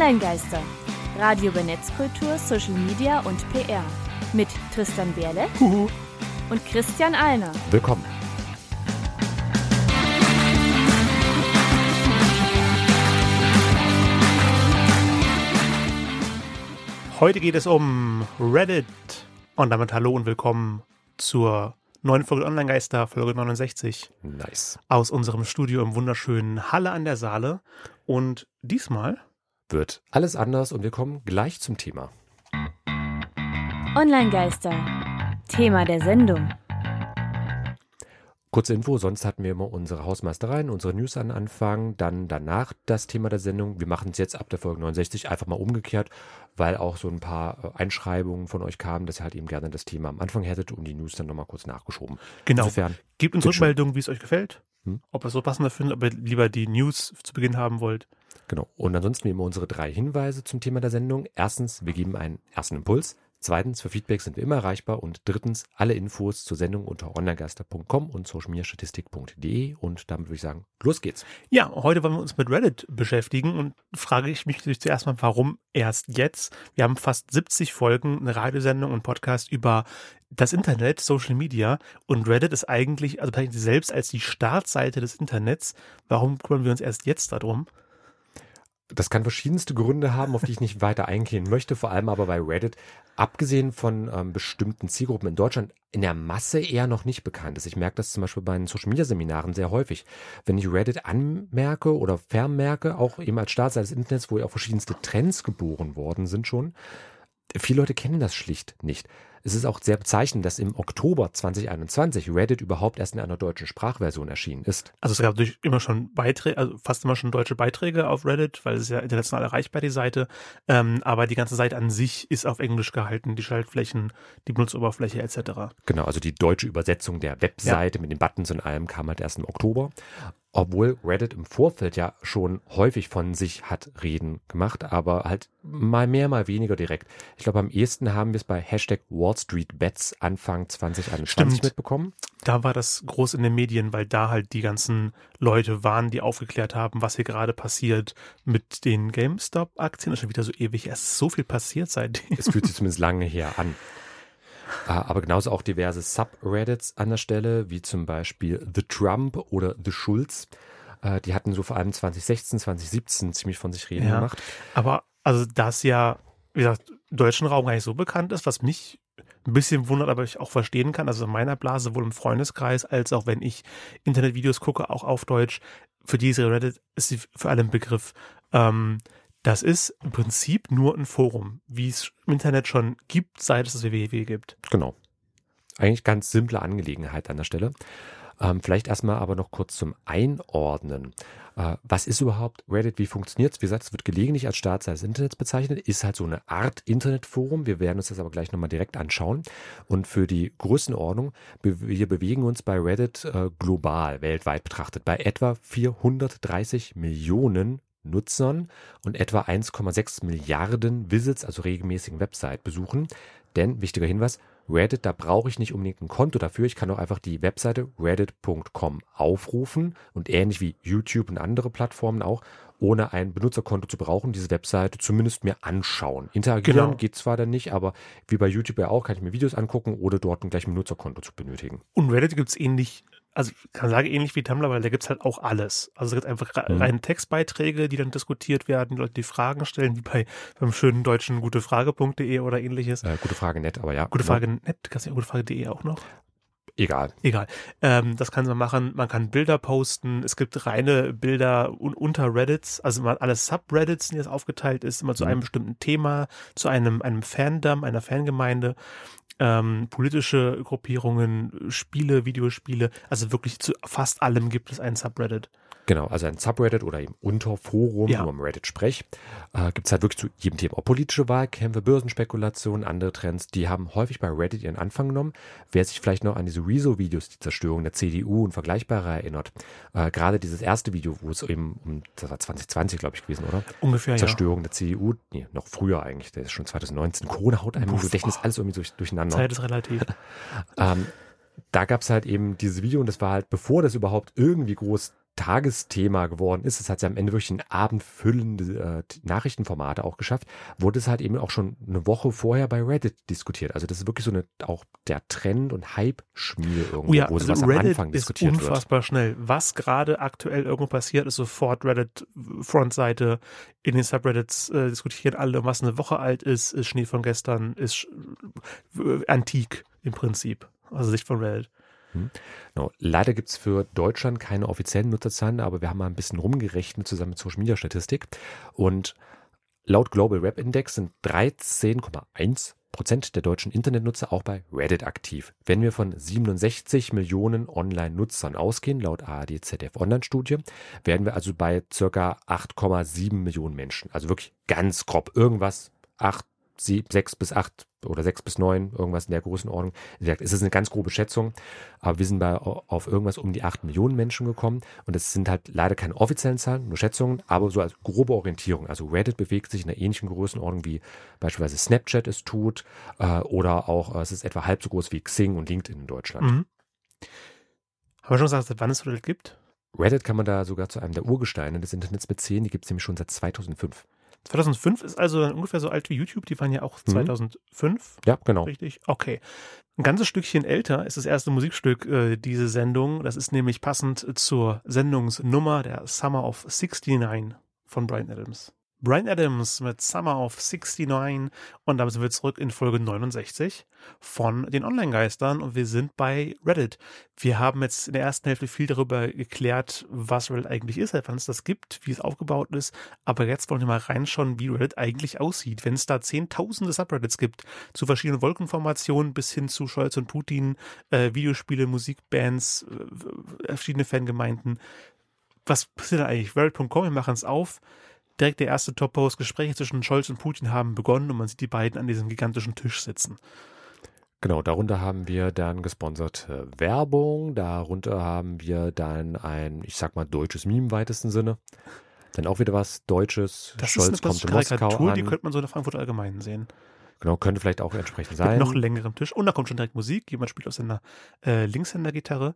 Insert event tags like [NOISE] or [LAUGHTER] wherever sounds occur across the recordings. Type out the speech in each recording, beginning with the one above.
Online-Geister. Radio über Netzkultur, Social Media und PR. Mit Tristan Berle und Christian Alner. Willkommen. Heute geht es um Reddit. Und damit hallo und willkommen zur neuen Folge Online-Geister, Folge 69. Nice. Aus unserem Studio im wunderschönen Halle an der Saale. Und diesmal wird alles anders und wir kommen gleich zum Thema. Online-Geister. Thema der Sendung. Kurze Info, sonst hatten wir immer unsere Hausmeistereien, unsere News an Anfang, dann danach das Thema der Sendung. Wir machen es jetzt ab der Folge 69 einfach mal umgekehrt, weil auch so ein paar äh, Einschreibungen von euch kamen, dass ihr halt eben gerne das Thema am Anfang hättet und die News dann nochmal kurz nachgeschoben. Genau. Insofern, Gebt uns Rückmeldungen, wie es euch gefällt, hm? ob ihr es so passender findet, ob ihr lieber die News zu Beginn haben wollt. Genau. Und ansonsten wie immer unsere drei Hinweise zum Thema der Sendung. Erstens, wir geben einen ersten Impuls. Zweitens, für Feedback sind wir immer erreichbar. Und drittens, alle Infos zur Sendung unter onlinegaster.com und socialmediastatistik.de. Und damit würde ich sagen, los geht's. Ja, heute wollen wir uns mit Reddit beschäftigen und frage ich mich natürlich zuerst mal, warum erst jetzt? Wir haben fast 70 Folgen, eine Radiosendung und Podcast über das Internet, Social Media und Reddit ist eigentlich, also selbst als die Startseite des Internets. Warum kümmern wir uns erst jetzt darum? Das kann verschiedenste Gründe haben, auf die ich nicht weiter eingehen möchte, vor allem aber bei Reddit, abgesehen von ähm, bestimmten Zielgruppen in Deutschland, in der Masse eher noch nicht bekannt ist. Ich merke das zum Beispiel bei den Social Media Seminaren sehr häufig. Wenn ich Reddit anmerke oder vermerke, auch eben als Startseite des Internets, wo ja auch verschiedenste Trends geboren worden sind schon, viele Leute kennen das schlicht nicht. Es ist auch sehr bezeichnend, dass im Oktober 2021 Reddit überhaupt erst in einer deutschen Sprachversion erschienen ist. Also es gab natürlich immer schon Beiträge, also fast immer schon deutsche Beiträge auf Reddit, weil es ist ja international erreichbar, die Seite. Ähm, aber die ganze Seite an sich ist auf Englisch gehalten, die Schaltflächen, die Benutzeroberfläche etc. Genau, also die deutsche Übersetzung der Webseite ja. mit den Buttons und allem kam halt erst im Oktober obwohl Reddit im Vorfeld ja schon häufig von sich hat reden gemacht, aber halt mal mehr, mal weniger direkt. Ich glaube, am ehesten haben wir es bei Hashtag Wall Street Bets Anfang 2021 Stimmt. mitbekommen. Da war das groß in den Medien, weil da halt die ganzen Leute waren, die aufgeklärt haben, was hier gerade passiert mit den GameStop-Aktien. Das ist schon wieder so ewig. Es ist so viel passiert seitdem. Es fühlt sich zumindest lange her an. Ah, aber genauso auch diverse Subreddits an der Stelle, wie zum Beispiel The Trump oder The Schulz. Äh, die hatten so vor allem 2016, 2017 ziemlich von sich reden ja, gemacht. Aber also das ja, wie gesagt, im deutschen Raum gar nicht so bekannt ist, was mich ein bisschen wundert, aber ich auch verstehen kann. Also in meiner Blase, sowohl im Freundeskreis, als auch wenn ich Internetvideos gucke, auch auf Deutsch, für diese Reddit ist sie für alle ein Begriff. Ähm, das ist im Prinzip nur ein Forum, wie es im Internet schon gibt, seit es das www gibt. Genau. Eigentlich ganz simple Angelegenheit an der Stelle. Ähm, vielleicht erstmal aber noch kurz zum Einordnen. Äh, was ist überhaupt Reddit? Wie funktioniert es? Wie gesagt, es wird gelegentlich als Startseite des Internets bezeichnet, ist halt so eine Art Internetforum. Wir werden uns das aber gleich nochmal direkt anschauen. Und für die Größenordnung, wir bewegen uns bei Reddit äh, global, weltweit betrachtet, bei etwa 430 Millionen Nutzern und etwa 1,6 Milliarden Visits, also regelmäßigen Website-Besuchen. Denn, wichtiger Hinweis, Reddit, da brauche ich nicht unbedingt ein Konto dafür. Ich kann auch einfach die Webseite reddit.com aufrufen und ähnlich wie YouTube und andere Plattformen auch, ohne ein Benutzerkonto zu brauchen, diese Webseite zumindest mir anschauen. Interagieren genau. geht zwar dann nicht, aber wie bei YouTube ja auch, kann ich mir Videos angucken oder dort ein gleich ein Benutzerkonto zu benötigen. Und Reddit gibt es ähnlich also ich kann sagen, ähnlich wie Tumblr, weil da gibt es halt auch alles. Also es gibt einfach mhm. reine Textbeiträge, die dann diskutiert werden, die Leute die Fragen stellen, wie bei beim schönen deutschen gutefrage.de oder ähnliches. Äh, gute Frage nett, aber ja. Gute Frage ja. nett, kannst du ja gutefrage.de auch noch? Egal. Egal. Ähm, das kann man machen. Man kann Bilder posten. Es gibt reine Bilder un unter Reddits, also man alle Subreddits, die das aufgeteilt ist, immer zu mhm. einem bestimmten Thema, zu einem, einem Fandom, einer Fangemeinde ähm, politische Gruppierungen, Spiele, Videospiele, also wirklich zu fast allem gibt es ein Subreddit. Genau, also ein Subreddit oder eben Unterforum, ja. wo man Reddit spricht, äh, gibt es halt wirklich zu jedem Thema. Auch politische Wahlkämpfe, Börsenspekulationen, andere Trends, die haben häufig bei Reddit ihren Anfang genommen. Wer sich vielleicht noch an diese Rezo-Videos, die Zerstörung der CDU und vergleichbare erinnert, äh, gerade dieses erste Video, wo es eben um, das war 2020, glaube ich, gewesen, oder? Ungefähr, Zerstörung ja. der CDU, nee, noch früher eigentlich, der ist schon 2019. Corona haut einem im Gedächtnis alles irgendwie durch, durcheinander. Zeit ist relativ. [LAUGHS] ähm, da gab es halt eben dieses Video und das war halt, bevor das überhaupt irgendwie groß Tagesthema geworden ist, es hat ja am Ende wirklich ein abendfüllende äh, Nachrichtenformate auch geschafft, wurde es halt eben auch schon eine Woche vorher bei Reddit diskutiert. Also das ist wirklich so eine auch der Trend und Hype-Schmiede irgendwo, Oh ja, wo also sowas Reddit am Anfang ist diskutiert wird. unfassbar schnell. Was gerade aktuell irgendwo passiert, ist sofort Reddit Frontseite in den Subreddits äh, diskutieren alle, was eine Woche alt ist, ist Schnee von gestern, ist äh, antik im Prinzip. Also Sicht von Reddit. Genau. Leider gibt es für Deutschland keine offiziellen Nutzerzahlen, aber wir haben mal ein bisschen rumgerechnet zusammen mit Social Media Statistik. Und laut Global Web Index sind 13,1 Prozent der deutschen Internetnutzer auch bei Reddit aktiv. Wenn wir von 67 Millionen Online-Nutzern ausgehen, laut ARD ZDF Online-Studie, werden wir also bei circa 8,7 Millionen Menschen. Also wirklich ganz grob irgendwas, 8, 7, 6 bis 8 oder 6 bis 9, irgendwas in der Größenordnung. Wie gesagt, es ist eine ganz grobe Schätzung, aber wir sind bei, auf irgendwas um die 8 Millionen Menschen gekommen und es sind halt leider keine offiziellen Zahlen, nur Schätzungen, aber so als grobe Orientierung. Also Reddit bewegt sich in einer ähnlichen Größenordnung wie beispielsweise Snapchat es tut äh, oder auch äh, es ist etwa halb so groß wie Xing und LinkedIn in Deutschland. Mhm. Haben wir schon gesagt, seit wann es Reddit gibt? Reddit kann man da sogar zu einem der Urgesteine des Internets bezählen, die gibt es nämlich schon seit 2005. 2005 ist also dann ungefähr so alt wie YouTube. Die waren ja auch Mhm. 2005. Ja, genau. Richtig? Okay. Ein ganzes Stückchen älter ist das erste Musikstück äh, diese Sendung. Das ist nämlich passend zur Sendungsnummer der Summer of 69 von Brian Adams. Brian Adams mit Summer of 69 und damit sind wir zurück in Folge 69 von den Online-Geistern und wir sind bei Reddit. Wir haben jetzt in der ersten Hälfte viel darüber geklärt, was Reddit eigentlich ist, wann es das gibt, wie es aufgebaut ist, aber jetzt wollen wir mal reinschauen, wie Reddit eigentlich aussieht. Wenn es da zehntausende Subreddits gibt, zu verschiedenen Wolkenformationen bis hin zu Scholz und Putin, äh, Videospiele, Musikbands, äh, verschiedene Fangemeinden. Was passiert da eigentlich? Reddit.com, wir machen es auf. Direkt der erste Top-Post, Gespräche zwischen Scholz und Putin haben begonnen und man sieht die beiden an diesem gigantischen Tisch sitzen. Genau, darunter haben wir dann gesponserte Werbung, darunter haben wir dann ein, ich sag mal, deutsches Meme im weitesten Sinne. Dann auch wieder was Deutsches. Das Scholz ist eine kommt in Moskau Karikatur, an. die könnte man so in der Frankfurter Allgemeinen sehen. genau, könnte vielleicht auch entsprechend Mit sein. noch längerem Tisch. Und da kommt schon direkt Musik. Jemand spielt auf seiner äh, Linkshänder-Gitarre.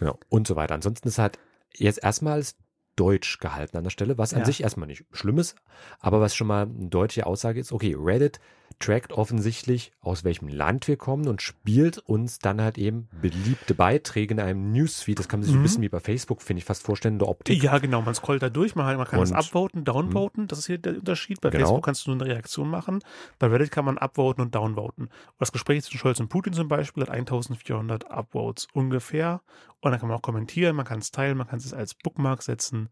Genau, und so weiter. Ansonsten ist halt jetzt erstmals Deutsch gehalten an der Stelle, was an Ja. sich erstmal nicht schlimm ist, aber was schon mal eine deutliche Aussage ist, okay, Reddit trackt offensichtlich, aus welchem Land wir kommen und spielt uns dann halt eben beliebte Beiträge in einem Newsfeed. Das kann man sich so ein Mhm. bisschen wie bei Facebook, finde ich, fast vorstellen, in der Optik. Ja, genau. Man scrollt da durch. Man, man kann es Und- upvoten, downvoten. Das ist hier der Unterschied. Bei Genau. Facebook kannst du nur eine Reaktion machen. Bei Reddit kann man upvoten und downvoten. Und das Gespräch zwischen Scholz und Putin zum Beispiel hat 1400 Upvotes ungefähr. Und dann kann man auch kommentieren, man kann es teilen, man kann es als Bookmark setzen.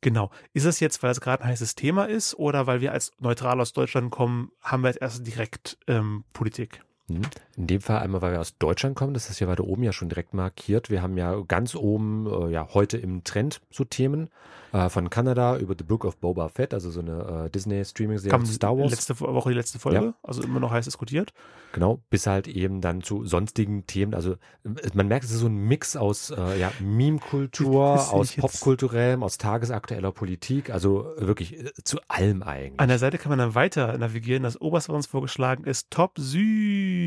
Genau. Ist es jetzt, weil es gerade ein heißes Thema ist oder weil wir als neutral aus Deutschland kommen, haben wir jetzt erst direkt ähm, Politik? Mhm. In dem Fall einmal, weil wir aus Deutschland kommen, das ist hier weiter oben ja schon direkt markiert. Wir haben ja ganz oben, äh, ja, heute im Trend so Themen äh, von Kanada über The Book of Boba Fett, also so eine äh, Disney-Streaming-Serie zu Star Wars. letzte Woche die letzte Folge, Ja. also immer noch heiß diskutiert. Genau, bis halt eben dann zu sonstigen Themen. Also äh, man merkt, es ist so ein Mix aus äh, ja, Meme-Kultur, [LAUGHS] aus. Popkulturellem, aus tagesaktueller Politik, also wirklich äh, zu allem eigentlich. An der Seite kann man dann weiter navigieren. Das oberste, was uns vorgeschlagen ist, Top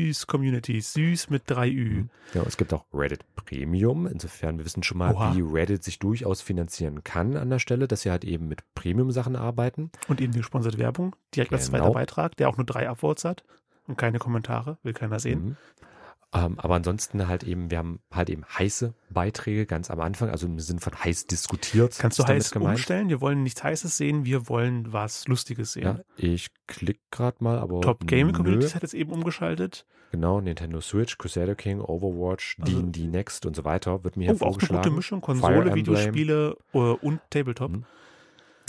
Süß Community. Süß mit 3 Ü. Mhm. Ja, es gibt auch Reddit Premium. Insofern, wir wissen schon mal, Oha. wie Reddit sich durchaus finanzieren kann an der Stelle, dass sie halt eben mit Premium-Sachen arbeiten. Und eben die gesponserte Werbung. Direkt als Genau. zweiter Beitrag, der auch nur drei Upvotes hat. Und keine Kommentare, will keiner sehen. Mhm. Ähm, aber ansonsten halt eben, wir haben halt eben heiße Beiträge ganz am Anfang, also im Sinne von heiß diskutiert. Kannst du heiß umstellen? Wir wollen nichts Heißes sehen, wir wollen was Lustiges sehen. Ja, ich klick gerade mal, aber Top Gaming nö. Community hat jetzt eben umgeschaltet. Genau, Nintendo Switch, Crusader King, Overwatch, Also- D&D Next und so weiter wird mir hier Oh, auch eine vorgeschlagen. gute Mischung. Konsole. Videospiele äh, und Tabletop. Mhm.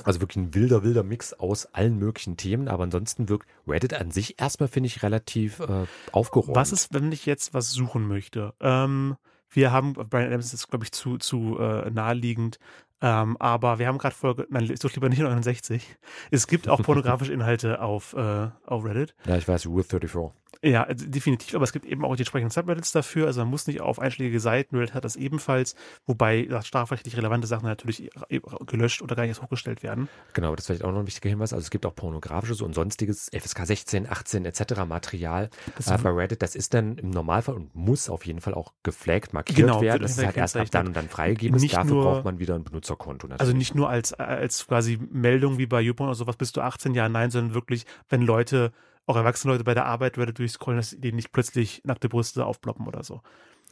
Also wirklich ein wilder, wilder Mix aus allen möglichen Themen, aber ansonsten wirkt Reddit an sich erstmal, finde ich, relativ äh, aufgeräumt. Was ist, wenn ich jetzt was suchen möchte? Ähm, wir haben, Brian Adams ist, glaube ich, zu, zu äh, naheliegend, ähm, aber wir haben gerade Folge, nein, ich suche lieber nicht 69. Es gibt auch [LAUGHS] pornografische Inhalte auf, äh, auf Reddit. Ja, ich weiß, Rule 34. Ja, also definitiv, aber es gibt eben auch die entsprechenden Subreddits dafür. Also man muss nicht auf einschlägige Seiten, Reddit hat das ebenfalls, wobei strafrechtlich relevante Sachen natürlich gelöscht oder gar nicht erst hochgestellt werden. Genau, das ist vielleicht auch noch ein wichtiger Hinweis. Also es gibt auch pornografisches und sonstiges FSK 16, 18 etc. Material äh, bei Reddit. Das ist dann im Normalfall und muss auf jeden Fall auch geflaggt markiert Genau, werden. Das ist halt erst ab dann und dann freigegeben. Nicht Dafür nur- braucht man wieder ein Benutzerkonto natürlich. Also nicht nur als, als quasi Meldung wie bei YouPorn oder sowas, bist du 18, ja, nein, sondern wirklich, wenn Leute, auch erwachsene Leute bei der Arbeit Reddit durchscrollen, dass denen nicht plötzlich nackte Brüste aufploppen oder so.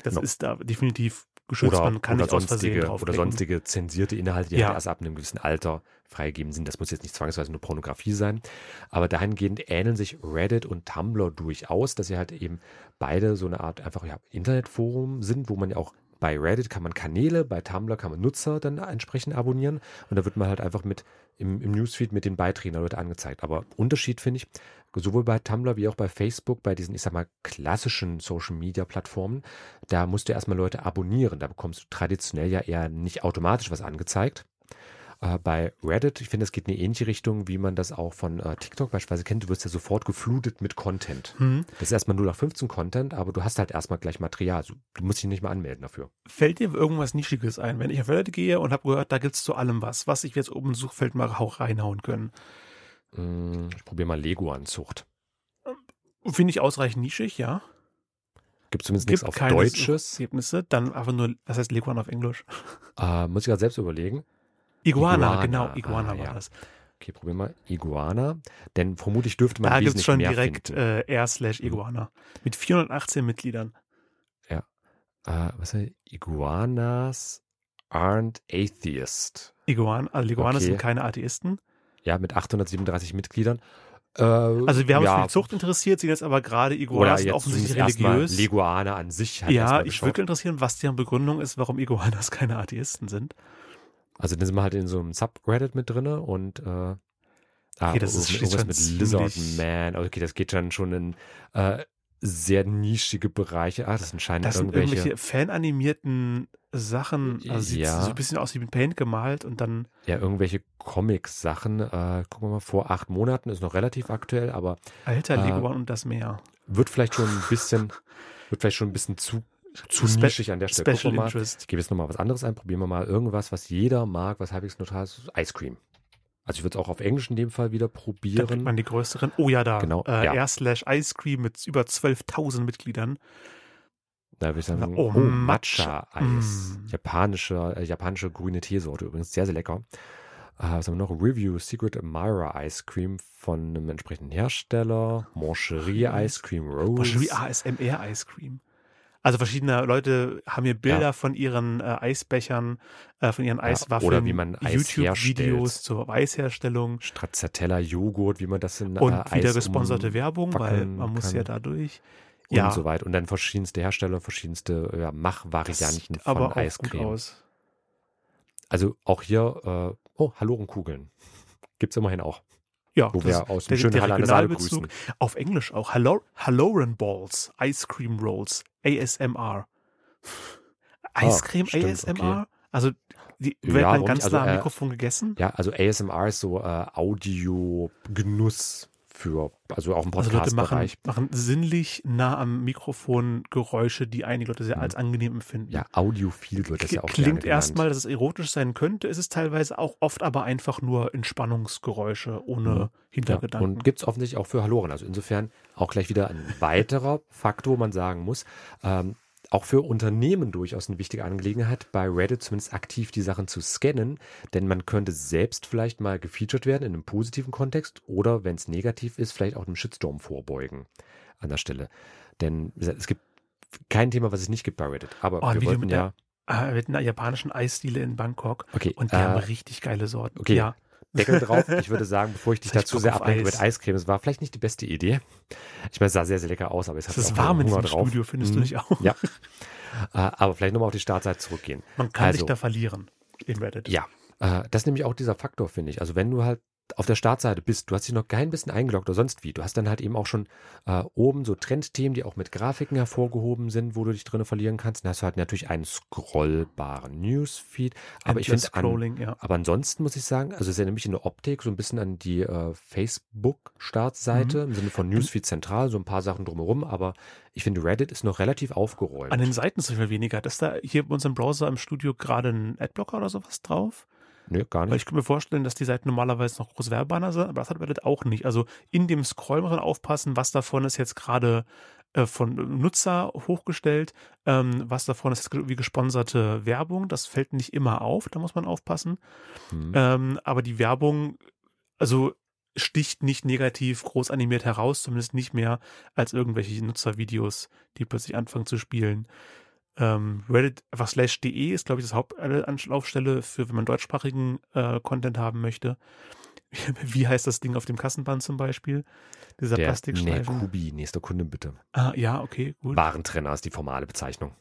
Das Genau. ist da definitiv geschützt. oder, Man kann oder nicht aus Versehen sonstige, drauf oder sonstige zensierte Inhalte, die Ja. halt erst ab einem gewissen Alter freigegeben sind. Das muss jetzt nicht zwangsweise nur Pornografie sein. Aber dahingehend ähneln sich Reddit und Tumblr durchaus, dass sie halt eben beide so eine Art einfach ja, Internetforum sind, wo man ja auch bei Reddit kann man Kanäle, bei Tumblr kann man Nutzer dann entsprechend abonnieren und da wird man halt einfach mit im, im Newsfeed mit den Beiträgen der Leute angezeigt. Aber Unterschied finde ich, sowohl bei Tumblr wie auch bei Facebook, bei diesen, ich sag mal, klassischen Social Media Plattformen, da musst du erstmal Leute abonnieren. Da bekommst du traditionell ja eher nicht automatisch was angezeigt. Äh, bei Reddit, ich finde, es geht in eine ähnliche Richtung, wie man das auch von äh, TikTok beispielsweise kennt. Du wirst ja sofort geflutet mit Content. Hm. Das ist erstmal 0 nach 15 Content, aber du hast halt erstmal gleich Material. Also, du musst dich nicht mal anmelden dafür. Fällt dir irgendwas Nischiges ein? Wenn ich auf Reddit gehe und habe gehört, da gibt es zu allem was, was ich jetzt oben im Suchfeld mal auch reinhauen können. Mm, Ich probiere mal Lego-Anzucht. Finde ich ausreichend nischig, ja. Gibt zumindest Gibt nichts auf keine Deutsches. Ergebnisse. Dann einfach nur, was heißt Leguan auf Englisch? Äh, [LAUGHS] muss ich gerade selbst überlegen. Iguana, Iguana, genau, Iguana ah, war ja. das. Okay, probieren wir Iguana. Denn vermutlich dürfte man Da gibt es schon direkt äh, R slash Mhm. Iguana. Mit 418 Mitgliedern. Äh, was heißt Iguanas aren't atheist. Iguana, also Iguaner Okay. sind keine Atheisten. Ja, mit 837 Mitgliedern. Äh, Also wir haben uns ja, für die Zucht interessiert, sind jetzt aber gerade Iguanas offensichtlich religiös. Leguane an sich. Halt ja, ich würde interessieren, was deren Begründung ist, warum Iguanas keine Atheisten sind. Also dann sind wir halt in so einem Subreddit mit drinne und äh, ah, Okay, das ist irgendwas mit Lizard Man. Okay, das geht dann schon in äh, sehr nischige Bereiche. Ah, das sind scheinbar Das sind irgendwelche. irgendwelche fananimierten Sachen. Also sieht Ja. so ein bisschen aus wie mit Paint gemalt und dann ja, irgendwelche Comics-Sachen. Äh, gucken wir mal, vor acht Monaten ist noch relativ aktuell, aber Alter Äh, Leguan und das Meer. wird vielleicht schon ein bisschen, [LAUGHS] wird vielleicht schon ein bisschen zu, zu Spe- nischig an der Stelle. Special mal. Interest. Ich gebe jetzt nochmal was anderes ein. Probieren wir mal irgendwas, was jeder mag, was halbwegs neutral ist. Ice Cream. Also ich würde es auch auf Englisch in dem Fall wieder Da probieren. man die größeren. Oh ja, da. Genau, Äh, ja. R slash Ice Cream mit über 12.000 Mitgliedern. Da würde ich sagen, Oh, oh, Matcha. Matcha-Eis. Mm. Japanische, äh, japanische grüne Teesorte, übrigens sehr, sehr lecker. Äh, was haben wir noch? Review Secret Admirer Ice Cream von einem entsprechenden Hersteller. Moncherie Ice Cream Rose. Wie ASMR Ice Cream. Also verschiedene Leute haben mir Bilder Ja. von ihren äh, Eisbechern, äh, von ihren Eiswaffeln, oder wie man Eis YouTube-Videos zur Eisherstellung Stracciatella Joghurt, wie man das in und äh, wieder Eis gesponserte Werbung, weil man muss kann. ja dadurch. Und Ja, so weiter. Und dann verschiedenste Hersteller, verschiedenste ja, Machvarianten von aber Eiscreme. Also auch hier, äh, oh, Halorenkugeln. [LAUGHS] Gibt es immerhin auch. Ja, Wo das wir aus dem schönen grüßen. Auf Englisch auch. Hallo, Halloran Balls, Ice Cream Rolls, ASMR. Eiscreme Ah, stimmt, ASMR? okay. Also die Ja, warum dann ganz? Also, nah am äh, Mikrofon gegessen. Ja, also ASMR ist so äh, Audio-Genuss für, also auch im Also Leute machen, Podcast-Bereich. machen sinnlich nah am Mikrofon Geräusche, die einige Leute sehr Mhm. als angenehm empfinden. ja, Audiophil wird das ja auch Klingt erstmal, dass es erotisch sein könnte, ist es teilweise auch oft aber einfach nur Entspannungsgeräusche ohne Mhm. Ja, Hintergedanken. und gibt es offensichtlich auch für Haloren. Also insofern auch gleich wieder ein weiterer Faktor, wo man sagen muss, ähm, auch für Unternehmen durchaus eine wichtige Angelegenheit, bei Reddit zumindest aktiv die Sachen zu scannen, denn man könnte selbst vielleicht mal gefeatured werden in einem positiven Kontext oder, wenn es negativ ist, vielleicht auch einem Shitstorm vorbeugen an der Stelle. Denn es gibt kein Thema, was es nicht gibt bei Reddit. Aber Oh, wir Video wollten mit ja, Ah, mit einer japanischen Eisdiele in Bangkok okay, und die äh, haben richtig geile Sorten. okay. Ja, Deckel drauf. Ich würde sagen, bevor ich dich dazu sehr ablenke mit Eis. Eiscreme, es war vielleicht nicht die beste Idee. Ich meine, es sah sehr, sehr lecker aus, aber es hat es ist warm in diesem drauf. Studio, findest Mhm. du nicht auch? Ja. Äh, aber vielleicht nochmal auf die Startseite zurückgehen. Man kann sich Also. da verlieren in Reddit. Ja, äh, das ist nämlich auch dieser Faktor, finde ich. Also wenn du halt auf der Startseite bist, du hast dich noch kein bisschen eingeloggt oder sonst wie, du hast dann halt eben auch schon äh, oben so Trendthemen, die auch mit Grafiken hervorgehoben sind, wo du dich drin verlieren kannst. Dann hast du halt natürlich einen scrollbaren Newsfeed. Aber ich finde, an, ja. aber ansonsten muss ich sagen, also es erinnert mich in der Optik so ein bisschen an die äh, Facebook-Startseite mhm. im Sinne von Newsfeed zentral, so ein paar Sachen drumherum, aber ich finde, Reddit ist noch relativ aufgeräumt. An den Seiten zum Beispiel weniger. Ist da hier bei unserem Browser im Studio gerade ein Adblocker oder sowas drauf? Nee, gar nicht. Weil ich könnte mir vorstellen, dass die Seiten normalerweise noch groß Werbebanner sind, aber das hat Reddit auch nicht. Also in dem Scroll muss man aufpassen, was davon ist jetzt gerade äh, von Nutzer hochgestellt, ähm, was davon ist wie gesponserte Werbung. Das fällt nicht immer auf, da muss man aufpassen. Hm. Ähm, aber die Werbung, also sticht nicht negativ groß animiert heraus, zumindest nicht mehr als irgendwelche Nutzervideos, die plötzlich anfangen zu spielen. Ähm, Reddit einfach slash de ist, glaube ich, das Hauptanlaufstelle für, wenn man deutschsprachigen äh, Content haben möchte. [LAUGHS] Wie heißt das Ding auf dem Kassenband zum Beispiel? Dieser Der Plastikstreifen. Nee, Kubi, nächster Kunde bitte. Ah, ja, okay, gut. Warentrenner ist die formale Bezeichnung.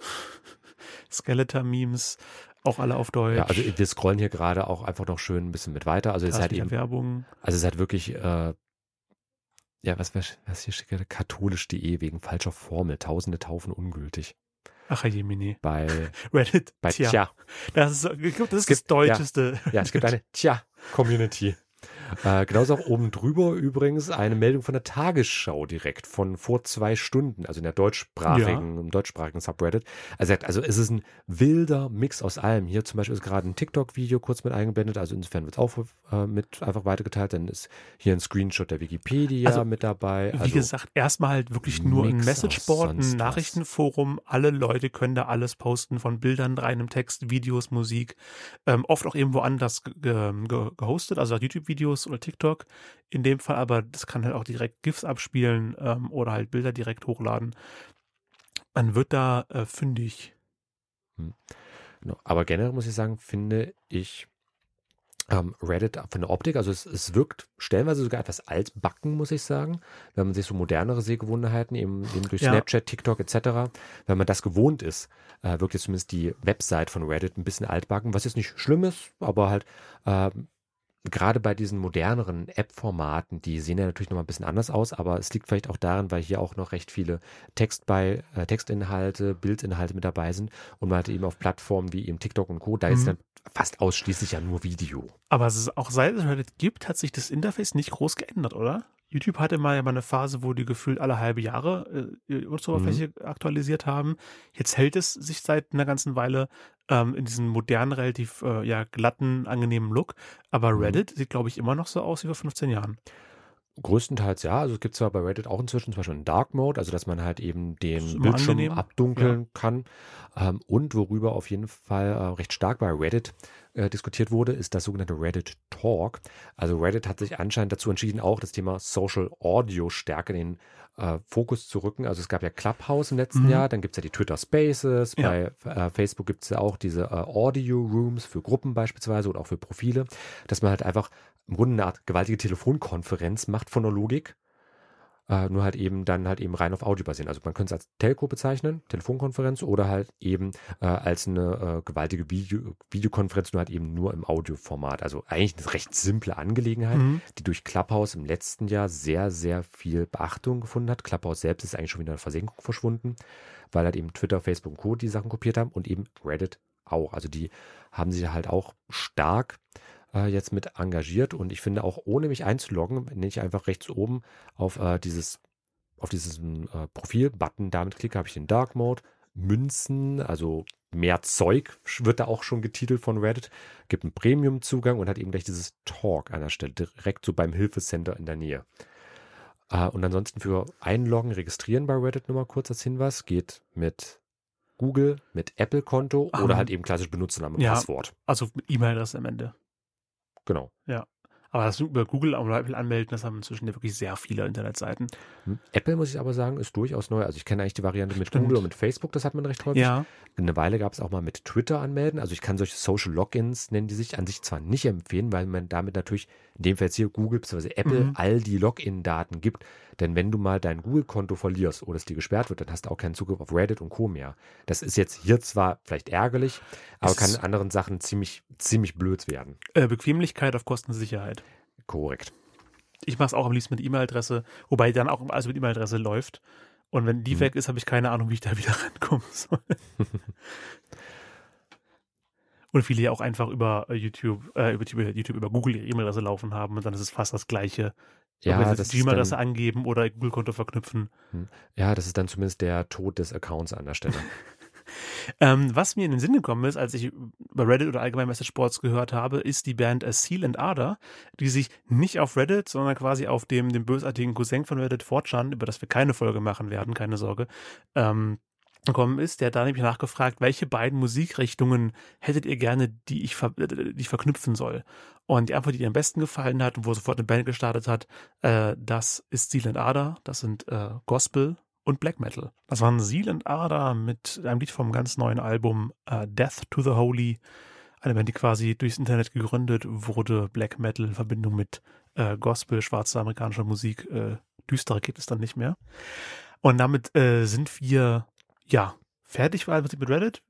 [LAUGHS] Skeletor-Memes, auch alle auf Deutsch. Ja, also wir scrollen hier gerade auch einfach noch schön ein bisschen mit weiter. Also es ist halt eben Werbung. Also es ist halt wirklich äh, ja, was, was, was hier steht, katholisch.de wegen falscher Formel, tausende Taufen ungültig. Ach, Jemini. Bei Reddit. [LAUGHS] Bei Tja. Tja. Das ist, ich glaub, das, ist gibt, das Deutscheste. Ja, ja, es gibt eine [LAUGHS] Tja-Community. Äh, genauso auch oben drüber übrigens eine Meldung von der Tagesschau direkt von vor zwei Stunden, also in der deutschsprachigen, ja. im deutschsprachigen Subreddit. Also, also es ist ein wilder Mix aus allem. Hier zum Beispiel ist gerade ein TikTok-Video kurz mit eingeblendet, also insofern wird es auch äh, mit einfach weitergeteilt. Dann ist hier ein Screenshot der Wikipedia also, mit dabei. Also, wie gesagt, erstmal halt wirklich nur ein Messageboard, ein Nachrichtenforum. Alle Leute können da alles posten, von Bildern, reinem Text, Videos, Musik. Ähm, oft auch irgendwo anders gehostet, also YouTube-Videos oder TikTok. In dem Fall aber, das kann halt auch direkt GIFs abspielen ähm, oder halt Bilder direkt hochladen. Man wird da äh, fündig. Hm. Genau. Aber generell muss ich sagen, finde ich ähm, Reddit von der Optik, also es, es wirkt stellenweise sogar etwas altbacken, muss ich sagen, wenn man sich so modernere Sehgewohnheiten eben, eben durch ja. Snapchat, TikTok etc., wenn man das gewohnt ist, äh, wirkt jetzt zumindest die Website von Reddit ein bisschen altbacken, was jetzt nicht schlimm ist, aber halt äh, gerade bei diesen moderneren App-Formaten, die sehen ja natürlich noch mal ein bisschen anders aus, aber es liegt vielleicht auch daran, weil hier auch noch recht viele Text bei, äh, Textinhalte, Bildinhalte mit dabei sind und man hat eben auf Plattformen wie eben TikTok und Co., da mhm. ist dann fast ausschließlich ja nur Video. Aber es ist auch seit es Reddit gibt, hat sich das Interface nicht groß geändert, oder? YouTube hatte mal ja mal eine Phase, wo die gefühlt alle halbe Jahre äh, Oberfläche mhm. aktualisiert haben. Jetzt hält es sich seit einer ganzen Weile ähm, in diesem modernen, relativ äh, ja, glatten, angenehmen Look. Aber mhm. Reddit sieht, glaube ich, immer noch so aus wie vor 15 Jahren. Größtenteils ja. Also es gibt zwar bei Reddit auch inzwischen zum Beispiel einen Dark Mode, also dass man halt eben den Bildschirm angenehm. abdunkeln ja. kann. Ähm, und worüber auf jeden Fall äh, recht stark bei Reddit äh, diskutiert wurde, ist das sogenannte Reddit Talk. Also Reddit hat sich anscheinend dazu entschieden, auch das Thema Social Audio stärker in den äh, Fokus zu rücken. Also es gab ja Clubhouse im letzten mhm. Jahr, dann gibt es ja die Twitter Spaces, ja. bei äh, Facebook gibt es ja auch diese äh, Audio Rooms für Gruppen beispielsweise oder auch für Profile, dass man halt einfach im Grunde eine Art gewaltige Telefonkonferenz macht von der Logik äh, nur halt eben dann halt eben rein auf Audio basieren. Also man könnte es als Telco bezeichnen, Telefonkonferenz, oder halt eben äh, als eine äh, gewaltige Video Videokonferenz, nur halt eben nur im Audioformat. Also eigentlich eine recht simple Angelegenheit, mhm. die durch Clubhouse im letzten Jahr sehr, sehr viel Beachtung gefunden hat. Clubhouse selbst ist eigentlich schon wieder in der Versenkung verschwunden, weil halt eben Twitter, Facebook und Co. die Sachen kopiert haben und eben Reddit auch. Also die haben sich halt auch stark äh, jetzt mit engagiert und ich finde auch ohne mich einzuloggen, wenn ich einfach rechts oben auf äh, dieses auf diesen äh, Profil-Button damit klicke, habe ich den Dark Mode, Münzen, also mehr Zeug wird da auch schon getitelt von Reddit, gibt einen Premium-Zugang und hat eben gleich dieses Talk an der Stelle, direkt so beim Hilfecenter in der Nähe. Äh, und ansonsten für Einloggen, Registrieren bei Reddit nur mal kurz als Hinweis, geht mit Google, mit Apple-Konto oder halt eben klassisch Benutzername und ja, Passwort. Also E-Mail-Adresse am Ende. Genau. Ja. Aber das über Google oder Apple anmelden, das haben inzwischen ja wirklich sehr viele Internetseiten. Hm. Apple, muss ich aber sagen, ist durchaus neu. Also ich kenne eigentlich die Variante mit Stimmt. Google und mit Facebook, das hat man recht häufig. Ja. Eine Weile gab es auch mal mit Twitter anmelden. Also ich kann solche Social Logins, nennen die sich, an sich zwar nicht empfehlen, weil man damit natürlich, in dem Fall jetzt hier Google bzw. Apple, mhm. all die Login-Daten gibt. Denn wenn du mal dein Google-Konto verlierst oder es dir gesperrt wird, dann hast du auch keinen Zugriff auf Reddit und Co. mehr. Das ist jetzt hier zwar vielleicht ärgerlich, aber es kann in anderen Sachen ziemlich, ziemlich blöd werden. Äh, Bequemlichkeit auf Kosten Sicherheit. Korrekt. Ich mache es auch am liebsten mit E-Mail-Adresse, wobei dann auch alles mit E-Mail-Adresse läuft. Und wenn die Hm. weg ist, habe ich keine Ahnung, wie ich da [LAUGHS] wieder rankommen soll. [LAUGHS] Und viele ja auch einfach über äh, YouTube, äh, über YouTube, über Google ihre E-Mail-Adresse laufen haben und dann ist es fast das Gleiche. Ja, ob wir das Gmail-Adresse angeben oder Google-Konto verknüpfen. ja, das ist dann zumindest der Tod des Accounts an der Stelle. [LAUGHS] Ähm, was mir in den Sinn gekommen ist, als ich über Reddit oder allgemein Message Boards gehört habe, ist die Band A Seal and Ardor, die sich nicht auf Reddit, sondern quasi auf dem, dem bösartigen Cousin von Reddit, 4chan, über das wir keine Folge machen werden, keine Sorge, ähm, gekommen ist. Der hat da nämlich nachgefragt, welche beiden Musikrichtungen hättet ihr gerne, die ich, ver die ich verknüpfen soll? Und die Antwort, die ihr am besten gefallen hat und wo sofort eine Band gestartet hat, äh, das ist Seal and Ardor, das sind äh, Gospel und Black Metal. Das waren Seal and Ardor mit einem Lied vom ganz neuen Album äh, Death to the Holy. Eine Band, die quasi durchs Internet gegründet wurde. Black Metal in Verbindung mit äh, Gospel, schwarzer amerikanischer Musik. Äh, düsterer geht es dann nicht mehr. Und damit äh, sind wir, ja, fertig mit Reddit.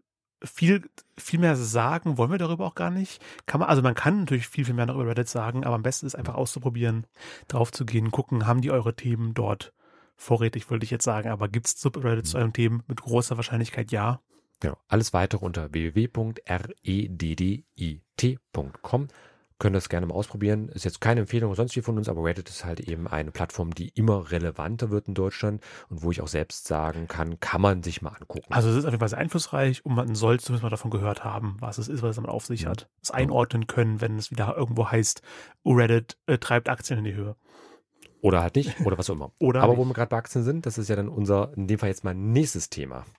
Viel, viel mehr sagen wollen wir darüber auch gar nicht. Kann man, also man kann natürlich viel, viel mehr noch über Reddit sagen, aber am besten ist einfach auszuprobieren, drauf zu gehen, gucken, haben die eure Themen dort vorrätig, wollte ich jetzt sagen, aber gibt es Subreddits zu euren Themen? Mit großer Wahrscheinlichkeit ja. Genau. Alles weitere unter www.reddit.com. Können das gerne mal ausprobieren. Ist jetzt keine Empfehlung oder sonst wie von uns, aber Reddit ist halt eben eine Plattform, die immer relevanter wird in Deutschland und wo ich auch selbst sagen kann, kann man sich mal angucken. Also es ist auf jeden Fall sehr einflussreich und man soll zumindest mal davon gehört haben, was es ist, was es damit auf sich Mhm. hat. Es einordnen können, wenn es wieder irgendwo heißt, Reddit äh, treibt Aktien in die Höhe. Oder halt nicht, oder was auch immer. Oder aber nicht. wo wir gerade bei Aktien sind, das ist ja dann unser, in dem Fall jetzt mal nächstes Thema.